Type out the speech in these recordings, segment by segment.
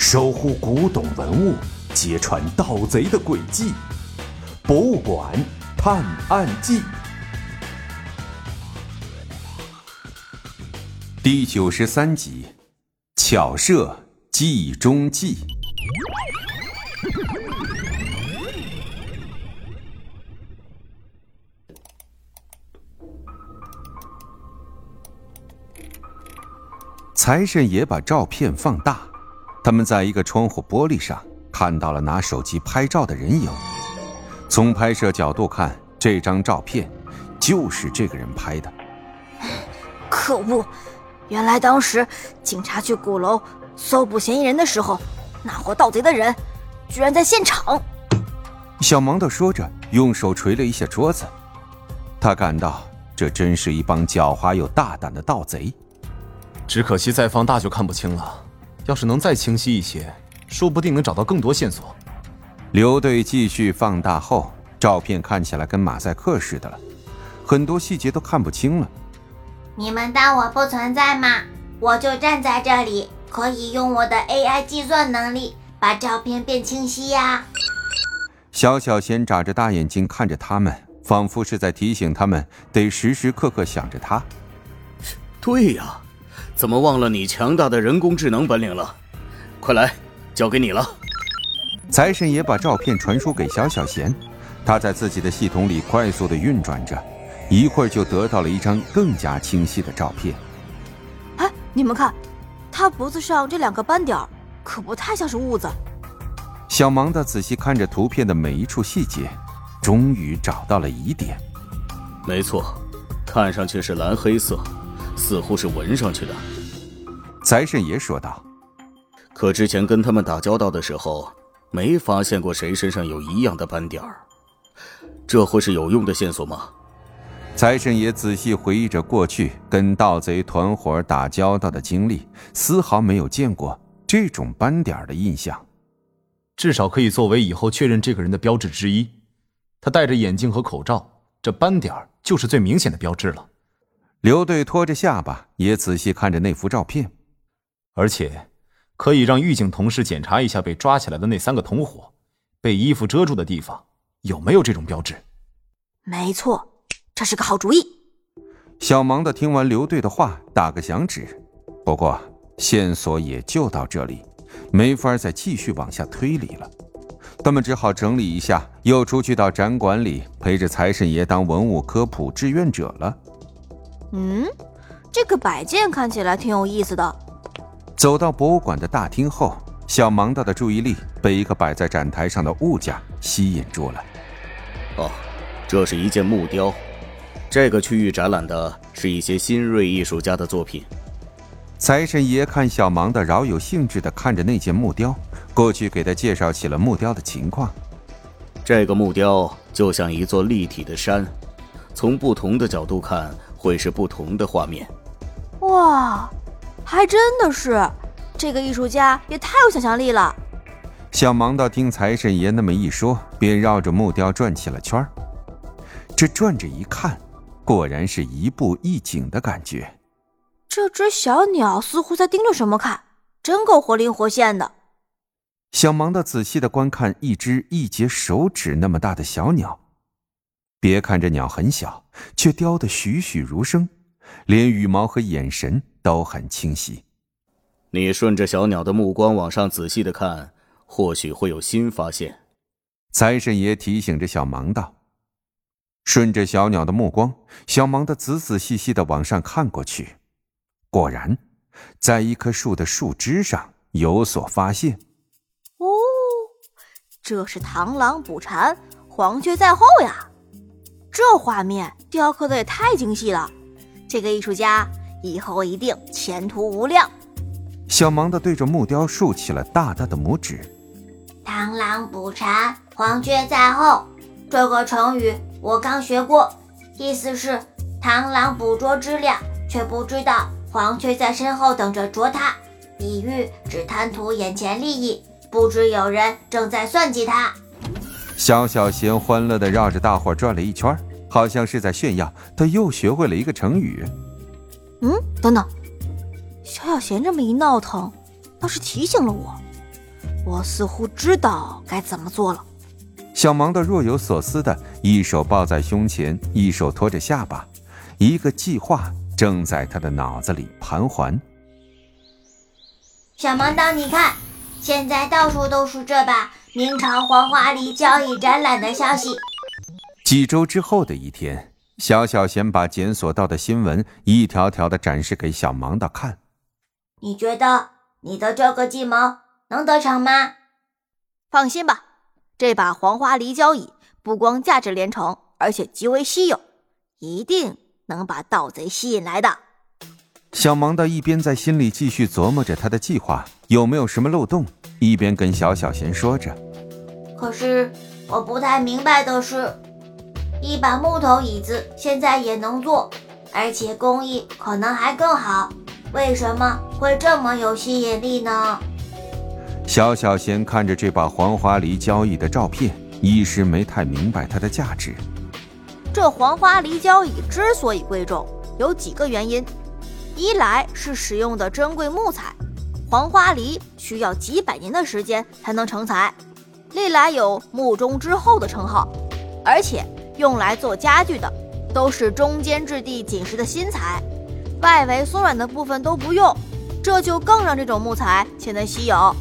守护古董文物，揭穿盗贼的诡计。博物馆探案记第九十三集：巧设计中计。财神爷把照片放大。他们在一个窗户玻璃上看到了拿手机拍照的人影。从拍摄角度看，这张照片就是这个人拍的。可恶！原来当时警察去鼓楼搜捕嫌疑人的时候，那伙盗贼的人居然在现场。小芒的说着，用手捶了一下桌子。他感到这真是一帮狡猾又大胆的盗贼。只可惜再放大就看不清了。要是能再清晰一些，说不定能找到更多线索。刘队继续放大后，照片看起来跟马赛克似的了，很多细节都看不清了。你们当我不存在吗？我就站在这里，可以用我的 AI 计算能力把照片变清晰呀。小小贤眨着大眼睛看着他们，仿佛是在提醒他们得时时刻刻想着他。对呀。怎么忘了你强大的人工智能本领了？快来，交给你了。财神爷把照片传输给小小贤，他在自己的系统里快速的运转着，一会儿就得到了一张更加清晰的照片。哎，你们看，他脖子上这两个斑点可不太像是痦子。小盲的仔细看着图片的每一处细节，终于找到了疑点。没错，看上去是蓝黑色。似乎是纹上去的，财神爷说道。可之前跟他们打交道的时候，没发现过谁身上有一样的斑点儿。这会是有用的线索吗？财神爷仔细回忆着过去跟盗贼团伙打交道的经历，丝毫没有见过这种斑点的印象。至少可以作为以后确认这个人的标志之一。他戴着眼镜和口罩，这斑点就是最明显的标志了。刘队拖着下巴，也仔细看着那幅照片，而且可以让狱警同事检查一下被抓起来的那三个同伙，被衣服遮住的地方有没有这种标志。没错，这是个好主意。小芒的听完刘队的话，打个响指。不过线索也就到这里，没法再继续往下推理了。他们只好整理一下，又出去到展馆里陪着财神爷当文物科普志愿者了。嗯，这个摆件看起来挺有意思的。走到博物馆的大厅后，小盲道的注意力被一个摆在展台上的物件吸引住了。哦，这是一件木雕。这个区域展览的是一些新锐艺术家的作品。财神爷看小盲的饶有兴致地看着那件木雕，过去给他介绍起了木雕的情况。这个木雕就像一座立体的山，从不同的角度看。会是不同的画面，哇，还真的是，这个艺术家也太有想象力了。小盲道听财神爷那么一说，便绕着木雕转起了圈这转着一看，果然是一步一景的感觉。这只小鸟似乎在盯着什么看，真够活灵活现的。小盲道仔细的观看一只一截手指那么大的小鸟。别看这鸟很小，却雕得栩栩如生，连羽毛和眼神都很清晰。你顺着小鸟的目光往上仔细的看，或许会有新发现。财神爷提醒着小盲道。顺着小鸟的目光，小盲的仔仔细细的往上看过去，果然，在一棵树的树枝上有所发现。哦，这是螳螂捕蝉，黄雀在后呀！这画面雕刻的也太精细了，这个艺术家以后一定前途无量。小盲的对着木雕竖起了大大的拇指。螳螂捕蝉，黄雀在后。这个成语我刚学过，意思是螳螂捕捉知了，却不知道黄雀在身后等着啄它，比喻只贪图眼前利益，不知有人正在算计他。小小贤欢乐的绕着大伙转了一圈，好像是在炫耀他又学会了一个成语。嗯，等等，小小贤这么一闹腾，倒是提醒了我，我似乎知道该怎么做了。小盲的若有所思的一手抱在胸前，一手托着下巴，一个计划正在他的脑子里盘桓。小盲道，你看，现在到处都是这把明朝黄花梨交易展览的消息。几周之后的一天，小小贤把检索到的新闻一条条的展示给小盲的看。你觉得你的这个计谋能得逞吗？放心吧。这把黄花梨交椅不光价值连城，而且极为稀有，一定能把盗贼吸引来的。小盲的一边在心里继续琢磨着他的计划有没有什么漏洞，一边跟小小贤说着：“可是我不太明白的是，一把木头椅子现在也能做，而且工艺可能还更好，为什么会这么有吸引力呢？”小小贤看着这把黄花梨交椅的照片，一时没太明白它的价值。这黄花梨交椅之所以贵重，有几个原因：一来是使用的珍贵木材，黄花梨需要几百年的时间才能成材；历来有“木中之后”的称号，而且用来做家具的都是中间质地紧实的新材，外围松软的部分都不用，这就更让这种木材显得稀有。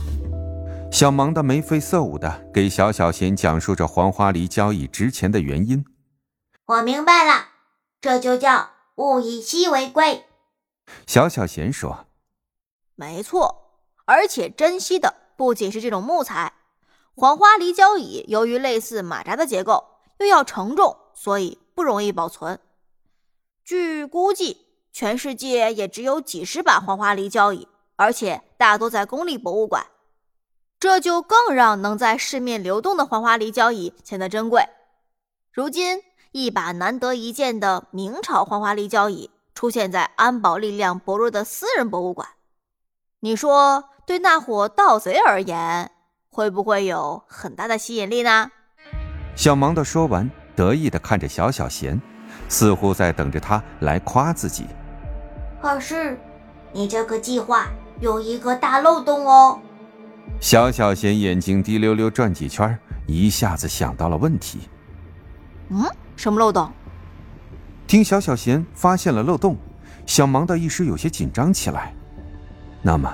小芒的眉飞色舞的给小小贤讲述着黄花梨交易值钱的原因。我明白了，这就叫物以稀为贵。小小贤说：“没错，而且珍惜的不仅是这种木材。黄花梨交椅由于类似马扎的结构，又要承重，所以不容易保存。据估计，全世界也只有几十把黄花梨交椅，而且大多在公立博物馆。”这就更让能在市面流动的黄花梨交椅显得珍贵。如今，一把难得一见的明朝黄花梨交椅出现在安保力量薄弱的私人博物馆，你说对那伙盗贼而言，会不会有很大的吸引力呢？小芒的说完，得意的看着小小贤，似乎在等着他来夸自己。可是，你这个计划有一个大漏洞哦。小小贤眼睛滴溜溜转几圈，一下子想到了问题。嗯，什么漏洞？听小小贤发现了漏洞，小芒的一时有些紧张起来。那么，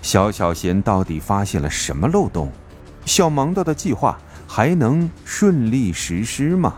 小小贤到底发现了什么漏洞？小盲道的计划还能顺利实施吗？